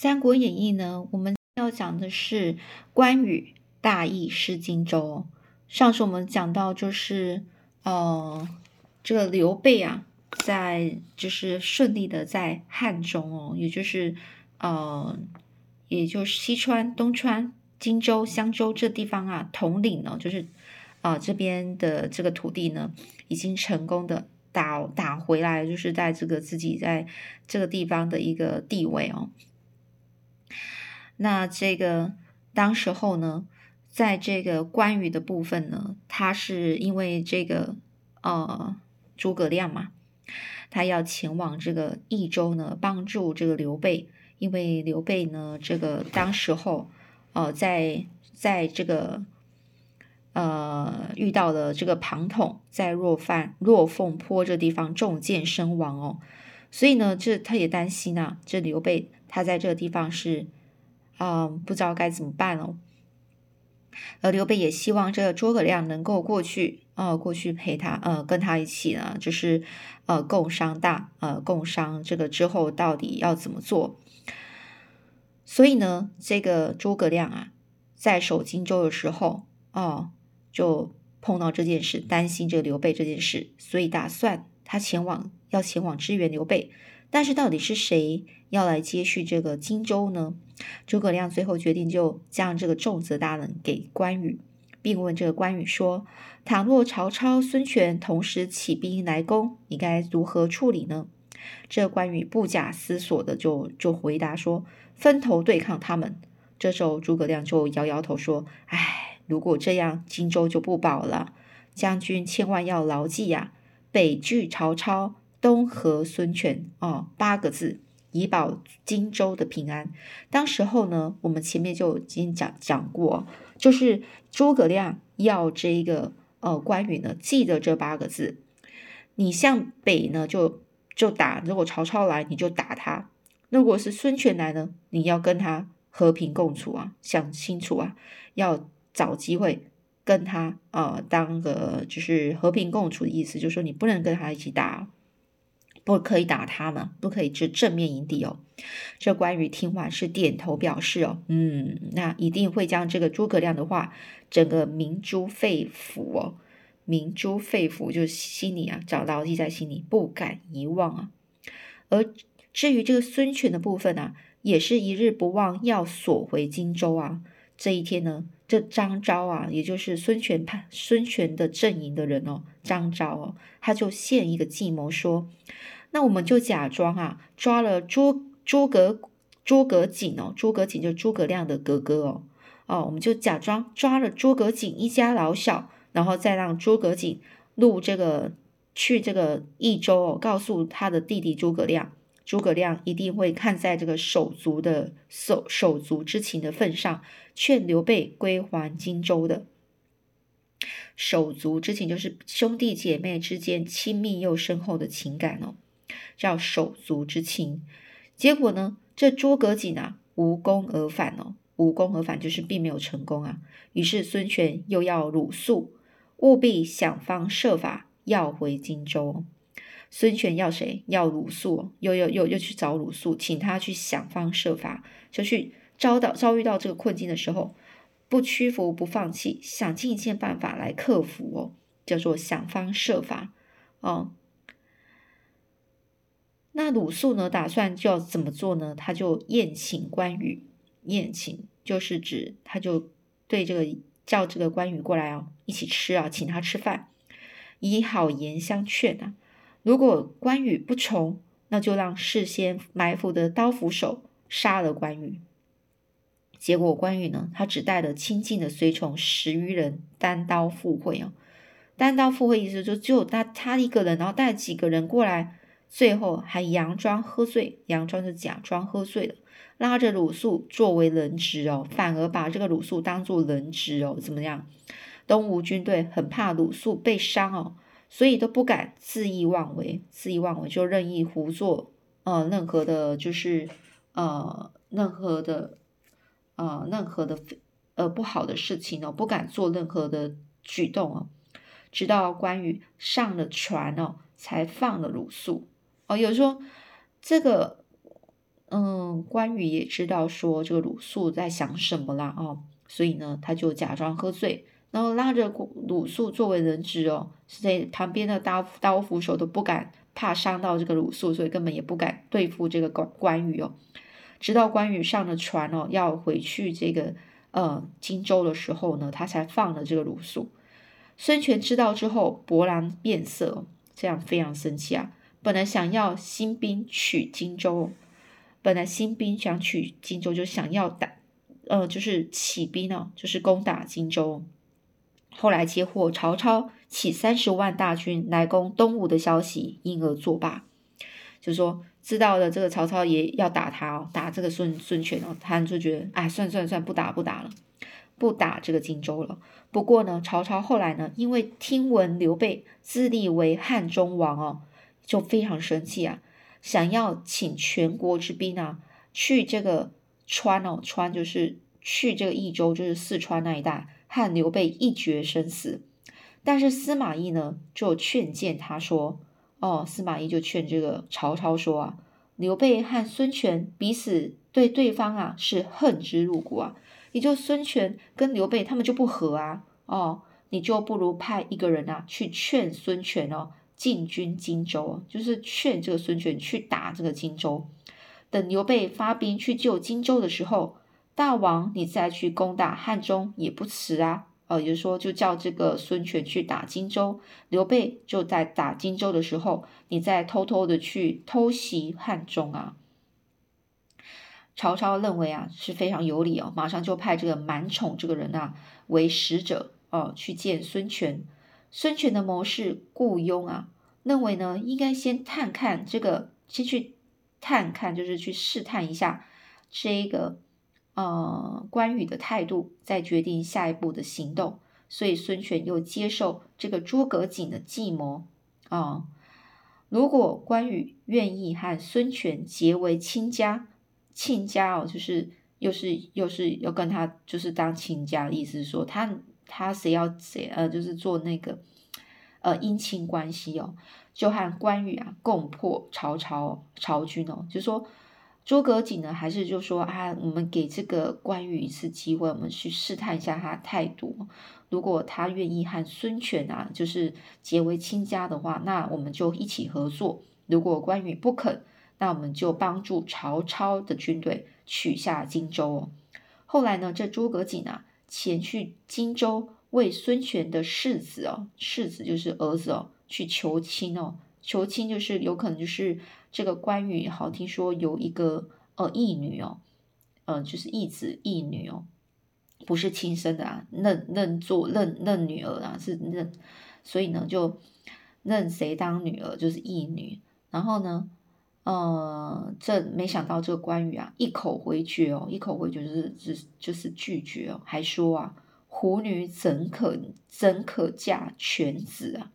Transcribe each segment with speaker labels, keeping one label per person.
Speaker 1: 三国演义》呢，我们要讲的是关羽大意失荆州。上次我们讲到，就是呃，这个刘备啊，在就是顺利的在汉中哦，也就是呃，也就是西川、东川、荆州、襄州这地方啊，统领呢，就是啊这边的这个土地呢，已经成功的打打回来，就是在这个自己在这个地方的一个地位哦。那这个当时候呢，在这个关羽的部分呢，他是因为这个呃诸葛亮嘛，他要前往这个益州呢，帮助这个刘备，因为刘备呢，这个当时候呃在在这个呃遇到了这个庞统，在若范若凤坡这地方中箭身亡哦，所以呢，这他也担心啊，这刘备他在这个地方是。嗯，不知道该怎么办哦。而刘备也希望这个诸葛亮能够过去，呃，过去陪他，呃，跟他一起呢，就是呃，共商大，呃，共商这个之后到底要怎么做。所以呢，这个诸葛亮啊，在守荆州的时候，哦，就碰到这件事，担心这个刘备这件事，所以打算他前往，要前往支援刘备。但是到底是谁要来接续这个荆州呢？诸葛亮最后决定就将这个重责大任给关羽，并问这个关羽说：“倘若曹操、孙权同时起兵来攻，你该如何处理呢？”这关羽不假思索的就就回答说：“分头对抗他们。”这时候诸葛亮就摇摇头说：“唉，如果这样，荆州就不保了。将军千万要牢记呀，北拒曹操。”东和孙权哦，八个字，以保荆州的平安。当时候呢，我们前面就已经讲讲过，就是诸葛亮要这个呃关羽呢记得这八个字。你向北呢就就打，如果曹操来你就打他；那如果是孙权来呢，你要跟他和平共处啊，想清楚啊，要找机会跟他呃当个就是和平共处的意思，就是说你不能跟他一起打。不可以打他们，不可以直正面迎敌哦。这关羽听完是点头表示哦，嗯，那一定会将这个诸葛亮的话整个铭珠肺腑哦，铭珠肺腑就是心里啊，找牢记在心里，不敢遗忘啊。而至于这个孙权的部分呢，也是一日不忘要索回荆州啊。这一天呢，这张昭啊，也就是孙权派孙权的阵营的人哦，张昭哦，他就献一个计谋说。那我们就假装啊，抓了诸诸葛诸葛瑾哦，诸葛瑾就是诸葛亮的哥哥哦，哦，我们就假装抓了诸葛瑾一家老小，然后再让诸葛瑾入这个去这个益州哦，告诉他的弟弟诸葛亮，诸葛亮一定会看在这个手足的手手足之情的份上，劝刘备归还荆州的。手足之情就是兄弟姐妹之间亲密又深厚的情感哦。叫手足之情，结果呢？这诸葛瑾啊，无功而返哦，无功而返就是并没有成功啊。于是孙权又要鲁肃，务必想方设法要回荆州。孙权要谁？要鲁肃，又又又又去找鲁肃，请他去想方设法，就去遭到遭遇到这个困境的时候，不屈服，不放弃，想尽一切办法来克服哦，叫做想方设法哦。那鲁肃呢？打算就要怎么做呢？他就宴请关羽，宴请就是指他就对这个叫这个关羽过来啊，一起吃啊，请他吃饭，以好言相劝啊。如果关羽不从，那就让事先埋伏的刀斧手杀了关羽。结果关羽呢，他只带了亲近的随从十余人，单刀赴会啊。单刀赴会意思就只有他他一个人，然后带几个人过来。最后还佯装喝醉，佯装就假装喝醉了，拉着鲁肃作为人质哦，反而把这个鲁肃当做人质哦，怎么样？东吴军队很怕鲁肃被伤哦，所以都不敢恣意妄为，恣意妄为就任意胡作，呃，任何的，就是呃，任何的，呃，任何的呃不好的事情哦，不敢做任何的举动哦，直到关羽上了船哦，才放了鲁肃。哦，有说这个嗯，关羽也知道说这个鲁肃在想什么啦哦，所以呢，他就假装喝醉，然后拉着鲁肃作为人质哦，是在旁边的刀刀斧手都不敢，怕伤到这个鲁肃，所以根本也不敢对付这个关关羽哦。直到关羽上了船哦，要回去这个呃荆州的时候呢，他才放了这个鲁肃。孙权知道之后，勃然变色，这样非常生气啊！本来想要兴兵取荆州，本来兴兵想取荆州，就想要打，呃，就是起兵呢，就是攻打荆州。后来接获曹操起三十万大军来攻东吴的消息，因而作罢。就说知道了这个曹操也要打他哦，打这个孙孙权哦，他就觉得哎，算算算，不打不打了。不打这个荆州了。不过呢，曹操后来呢，因为听闻刘备自立为汉中王哦，就非常生气啊，想要请全国之兵啊，去这个川哦，川就是去这个益州，就是四川那一带，和刘备一决生死。但是司马懿呢，就劝谏他说：“哦，司马懿就劝这个曹操说啊，刘备和孙权彼此对对方啊是恨之入骨啊。”也就孙权跟刘备他们就不和啊，哦，你就不如派一个人啊去劝孙权哦进军荆州，就是劝这个孙权去打这个荆州。等刘备发兵去救荆州的时候，大王你再去攻打汉中也不迟啊。哦，也就是说，就叫这个孙权去打荆州，刘备就在打荆州的时候，你再偷偷的去偷袭汉中啊。曹操认为啊是非常有理哦，马上就派这个满宠这个人啊为使者哦去见孙权。孙权的谋士顾雍啊认为呢，应该先探看这个，先去探看，就是去试探一下这个呃关羽的态度，再决定下一步的行动。所以孙权又接受这个诸葛瑾的计谋啊，如果关羽愿意和孙权结为亲家。亲家哦，就是又是又是要跟他就是当亲家的，意思是说他他谁要谁呃，就是做那个呃姻亲关系哦，就和关羽啊共破曹操曹军哦，就说诸葛瑾呢，还是就说啊，我们给这个关羽一次机会，我们去试探一下他态度，如果他愿意和孙权啊就是结为亲家的话，那我们就一起合作；如果关羽不肯。那我们就帮助曹操的军队取下荆州哦。后来呢，这诸葛瑾啊，前去荆州为孙权的世子哦，世子就是儿子哦，去求亲哦。求亲就是有可能就是这个关羽，好听说有一个呃义女哦，呃就是义子义女哦，不是亲生的啊，认认做认认女儿啊，是认，所以呢就认谁当女儿就是义女，然后呢。呃，这没想到这个关羽啊，一口回绝哦，一口回绝就是是就是拒绝哦，还说啊，虎女怎可怎可嫁犬子啊？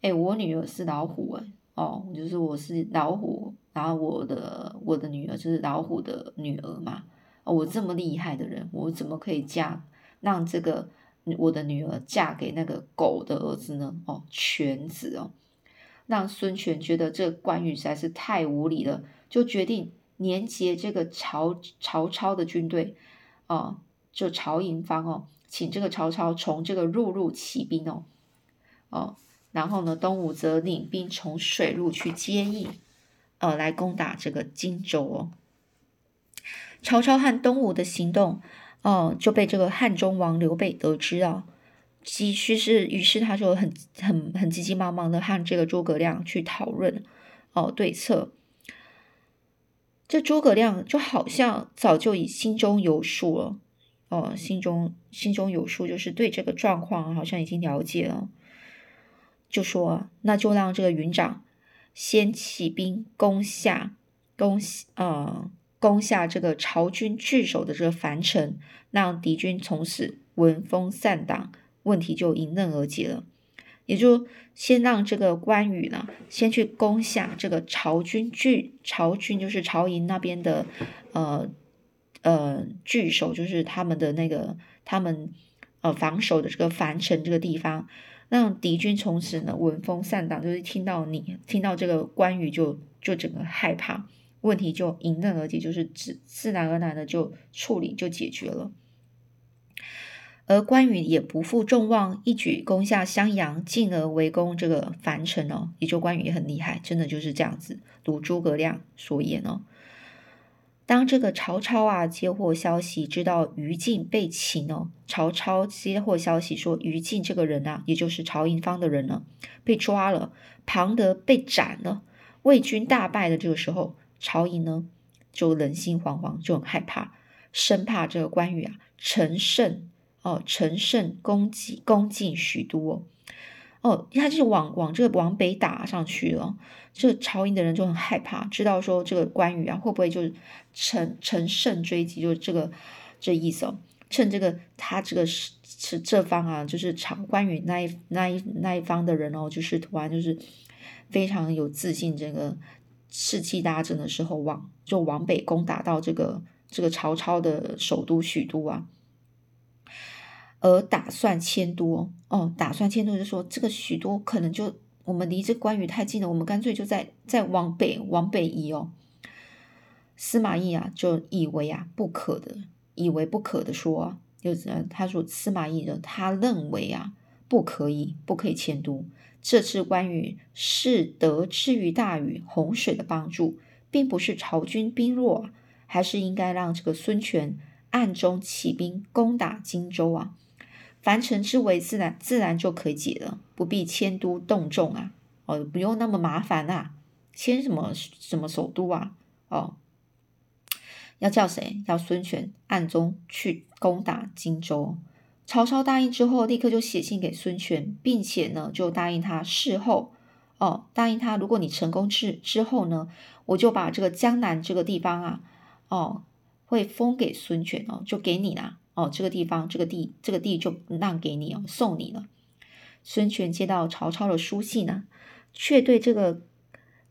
Speaker 1: 哎，我女儿是老虎哎，哦，就是我是老虎，然后我的我的女儿就是老虎的女儿嘛，我这么厉害的人，我怎么可以嫁让这个我的女儿嫁给那个狗的儿子呢？哦，犬子哦。让孙权觉得这关羽实在是太无理了，就决定连结这个曹曹操的军队，哦，就曹营方哦，请这个曹操从这个陆路起兵哦，哦，然后呢，东吴则领兵从水路去接应，呃，来攻打这个荆州哦。曹操和东吴的行动，哦，就被这个汉中王刘备得知啊。急需是，于是他就很很很急急忙忙的和这个诸葛亮去讨论哦对策。这诸葛亮就好像早就已心中有数了哦，心中心中有数，就是对这个状况好像已经了解了，就说那就让这个云长先起兵攻下攻呃攻下这个曹军据守的这个樊城，让敌军从此闻风丧胆。问题就迎刃而解了，也就先让这个关羽呢，先去攻下这个曹军据曹军就是曹营那边的，呃呃据守，就是他们的那个他们呃防守的这个樊城这个地方，让敌军从此呢闻风丧胆，就是听到你听到这个关羽就就整个害怕，问题就迎刃而解，就是自自然而然的就处理就解决了。而关羽也不负众望，一举攻下襄阳，进而围攻这个樊城哦。也就关羽也很厉害，真的就是这样子，如诸葛亮所言哦。当这个曹操啊接获消息，知道于禁被擒哦，曹操接获消息说于禁这个人啊，也就是曹营方的人呢，被抓了，庞德被斩了，魏军大败的这个时候，曹营呢就人心惶惶，就很害怕，生怕这个关羽啊乘胜。哦，乘胜攻击攻进许都哦，他就是往往这个往北打上去了。这个曹营的人就很害怕，知道说这个关羽啊会不会就是乘乘胜追击，就是这个这意思哦。趁这个他这个是是这方啊，就是曹关羽那一那一那一方的人哦，就是突然就是非常有自信，这个士气大振的时候，往就往北攻打到这个这个曹操的首都许都啊。而打算迁都哦，打算迁都就说这个许多可能就我们离这关羽太近了，我们干脆就在再往北往北移哦。司马懿啊，就以为啊不可的，以为不可的说，就是他说司马懿的他认为啊不可以，不可以迁都。这次关羽是得之于大禹洪水的帮助，并不是曹军兵弱，还是应该让这个孙权暗中起兵攻打荆州啊。樊城之围自然自然就可以解了，不必迁都动众啊，哦，不用那么麻烦啊，迁什么什么首都啊，哦，要叫谁？要孙权暗中去攻打荆州。曹操答应之后，立刻就写信给孙权，并且呢，就答应他事后，哦，答应他，如果你成功之之后呢，我就把这个江南这个地方啊，哦，会封给孙权哦，就给你啦。哦，这个地方，这个地，这个地就让给你哦，送你了。孙权接到曹操的书信呢，却对这个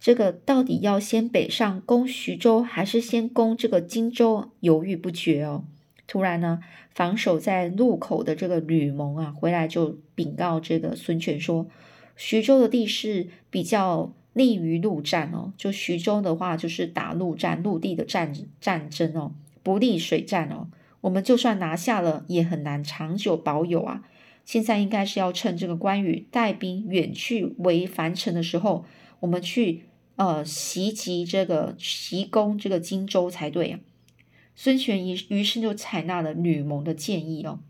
Speaker 1: 这个到底要先北上攻徐州，还是先攻这个荆州，犹豫不决哦。突然呢，防守在路口的这个吕蒙啊，回来就禀告这个孙权说，徐州的地势比较利于陆战哦，就徐州的话，就是打陆战，陆地的战战争哦，不利水战哦。我们就算拿下了，也很难长久保有啊！现在应该是要趁这个关羽带兵远去围樊城的时候，我们去呃袭击这个袭攻这个荆州才对啊！孙权于于是就采纳了吕蒙的建议哦。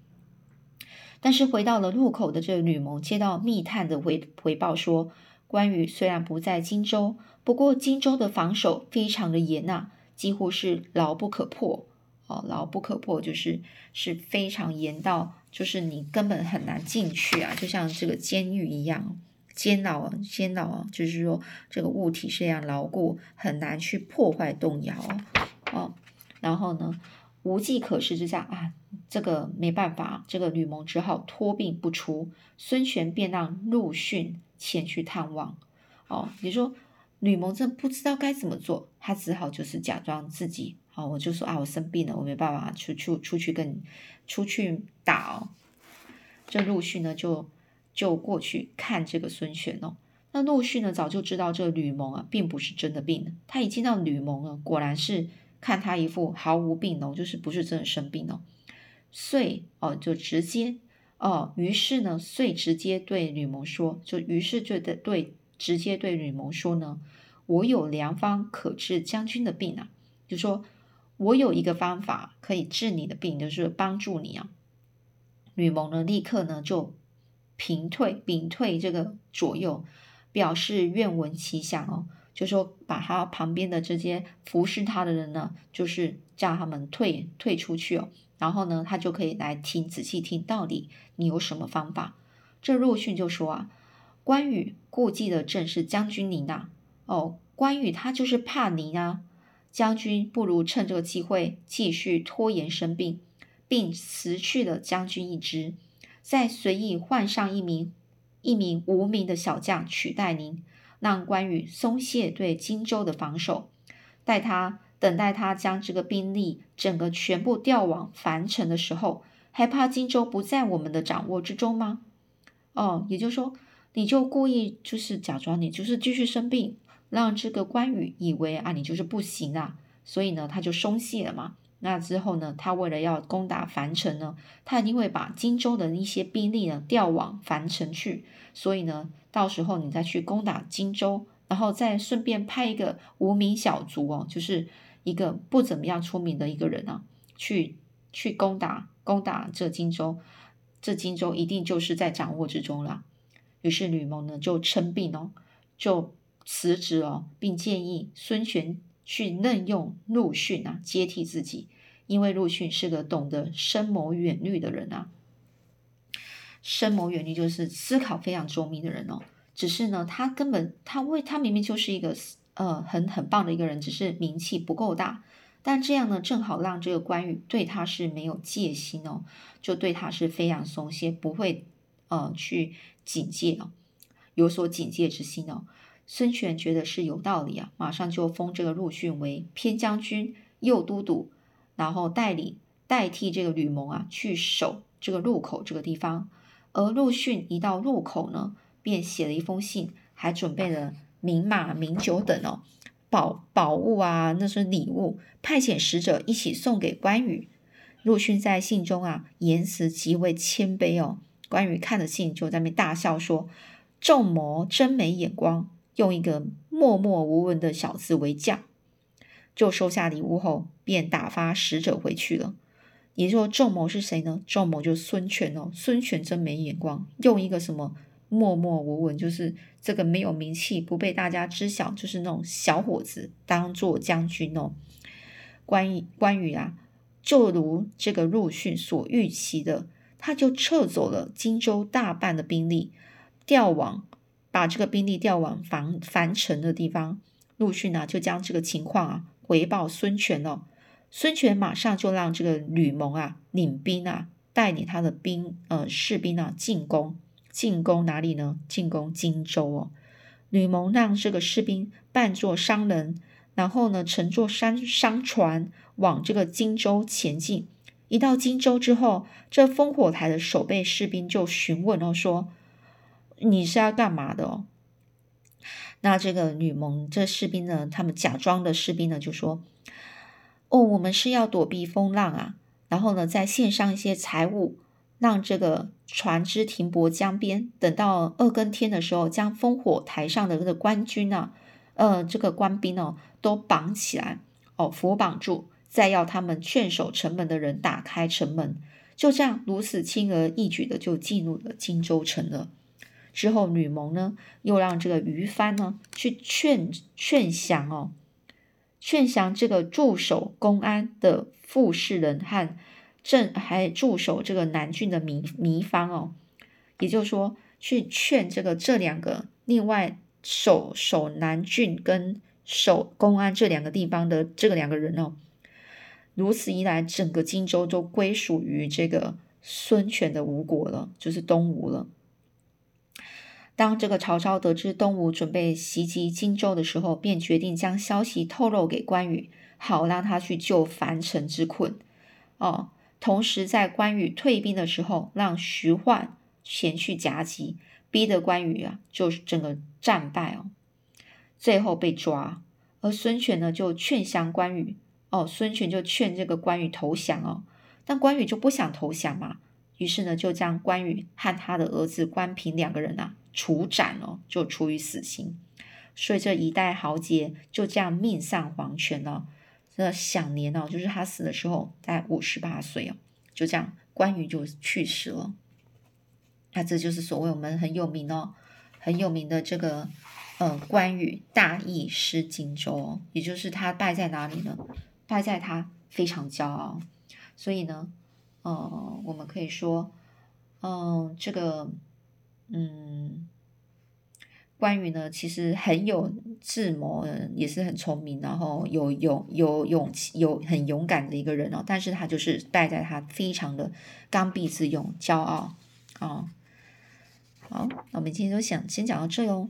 Speaker 1: 但是回到了路口的这个吕蒙接到密探的回回报说，关羽虽然不在荆州，不过荆州的防守非常的严呐，几乎是牢不可破。哦，牢不可破，就是是非常严到，就是你根本很难进去啊，就像这个监狱一样，监牢啊，监牢啊，就是说这个物体是这样牢固，很难去破坏动摇哦。然后呢，无计可施之下啊，这个没办法，这个吕蒙只好托病不出，孙权便让陆逊前去探望。哦，你说吕蒙真不知道该怎么做，他只好就是假装自己。哦，我就说啊，我生病了，我没办法出出出去跟出去打哦。这陆逊呢，就就过去看这个孙权哦。那陆逊呢，早就知道这吕蒙啊，并不是真的病了。他一见到吕蒙呢，果然是看他一副毫无病哦，就是不是真的生病哦。遂哦，就直接哦，于是呢，遂直接对吕蒙说，就于是就对对直接对吕蒙说呢，我有良方可治将军的病啊，就说。我有一个方法可以治你的病，就是帮助你啊。吕蒙呢，立刻呢就平退、屏退这个左右，表示愿闻其详哦。就说把他旁边的这些服侍他的人呢，就是叫他们退退出去哦。然后呢，他就可以来听，仔细听，到底你有什么方法？这陆逊就说啊，关羽顾忌的正是将军您呐。哦，关羽他就是怕您啊。将军不如趁这个机会继续拖延生病，并辞去了将军一职，再随意换上一名一名无名的小将取代您，让关羽松懈对荆州的防守，待他等待他将这个兵力整个全部调往樊城的时候，还怕荆州不在我们的掌握之中吗？哦，也就是说，你就故意就是假装你就是继续生病。让这个关羽以为啊你就是不行啊，所以呢他就松懈了嘛。那之后呢，他为了要攻打樊城呢，他一定会把荆州的一些兵力呢调往樊城去，所以呢，到时候你再去攻打荆州，然后再顺便派一个无名小卒哦，就是一个不怎么样出名的一个人啊，去去攻打攻打这荆州，这荆州一定就是在掌握之中了。于是吕蒙呢就称病哦，就辞职哦，并建议孙权去任用陆逊啊接替自己，因为陆逊是个懂得深谋远虑的人啊。深谋远虑就是思考非常周密的人哦。只是呢，他根本他为他明明就是一个呃很很棒的一个人，只是名气不够大。但这样呢，正好让这个关羽对他是没有戒心哦，就对他是非常松懈，不会呃去。警戒哦，有所警戒之心哦。孙权觉得是有道理啊，马上就封这个陆逊为偏将军、右都督，然后带领代替这个吕蒙啊去守这个路口这个地方。而陆逊一到路口呢，便写了一封信，还准备了名马、名酒等哦宝宝物啊，那是礼物，派遣使者一起送给关羽。陆逊在信中啊，言辞极为谦卑哦。关羽看了信，就在那边大笑说：“仲谋真没眼光，用一个默默无闻的小子为将。”就收下礼物后，便打发使者回去了。也就说，仲谋是谁呢？仲谋就孙权哦。孙权真没眼光，用一个什么默默无闻，就是这个没有名气、不被大家知晓，就是那种小伙子当做将军哦。关羽，关羽啊，就如这个陆逊所预期的。他就撤走了荆州大半的兵力，调往把这个兵力调往樊樊城的地方。陆逊呢，就将这个情况啊回报孙权了。孙权马上就让这个吕蒙啊领兵啊带领他的兵呃士兵啊进攻进攻哪里呢？进攻荆州哦。吕蒙让这个士兵扮作商人，然后呢乘坐商商船往这个荆州前进。一到荆州之后，这烽火台的守备士兵就询问哦，说你是要干嘛的哦？那这个吕蒙这士兵呢，他们假装的士兵呢，就说：哦，我们是要躲避风浪啊，然后呢，再献上一些财物，让这个船只停泊江边，等到二更天的时候，将烽火台上的这个官军啊，呃，这个官兵哦，都绑起来哦，扶绑住。再要他们劝守城门的人打开城门，就这样如此轻而易举的就进入了荆州城了。之后，吕蒙呢又让这个于帆呢去劝劝降哦，劝降这个驻守公安的傅士仁和正还驻守这个南郡的糜糜芳哦，也就是说去劝这个这两个另外守守南郡跟守公安这两个地方的这个两个人哦。如此一来，整个荆州都归属于这个孙权的吴国了，就是东吴了。当这个曹操得知东吴准备袭击荆州的时候，便决定将消息透露给关羽，好让他去救樊城之困。哦，同时在关羽退兵的时候，让徐焕前去夹击，逼得关羽啊，就是整个战败哦，最后被抓。而孙权呢，就劝降关羽。哦，孙权就劝这个关羽投降哦，但关羽就不想投降嘛，于是呢，就将关羽和他的儿子关平两个人啊处斩哦，就处于死刑。所以这一代豪杰就这样命丧黄泉了。这享年哦，就是他死的时候在五十八岁哦，就这样关羽就去世了。那这就是所谓我们很有名哦，很有名的这个呃关羽大意失荆州哦，也就是他败在哪里呢？败在他非常骄傲，所以呢，呃，我们可以说，嗯，这个，嗯，关羽呢，其实很有智谋，也是很聪明，然后有勇有勇气，有很勇敢的一个人哦。但是他就是败在他非常的刚愎自用、骄傲啊。好，那我们今天就想先讲到这喽。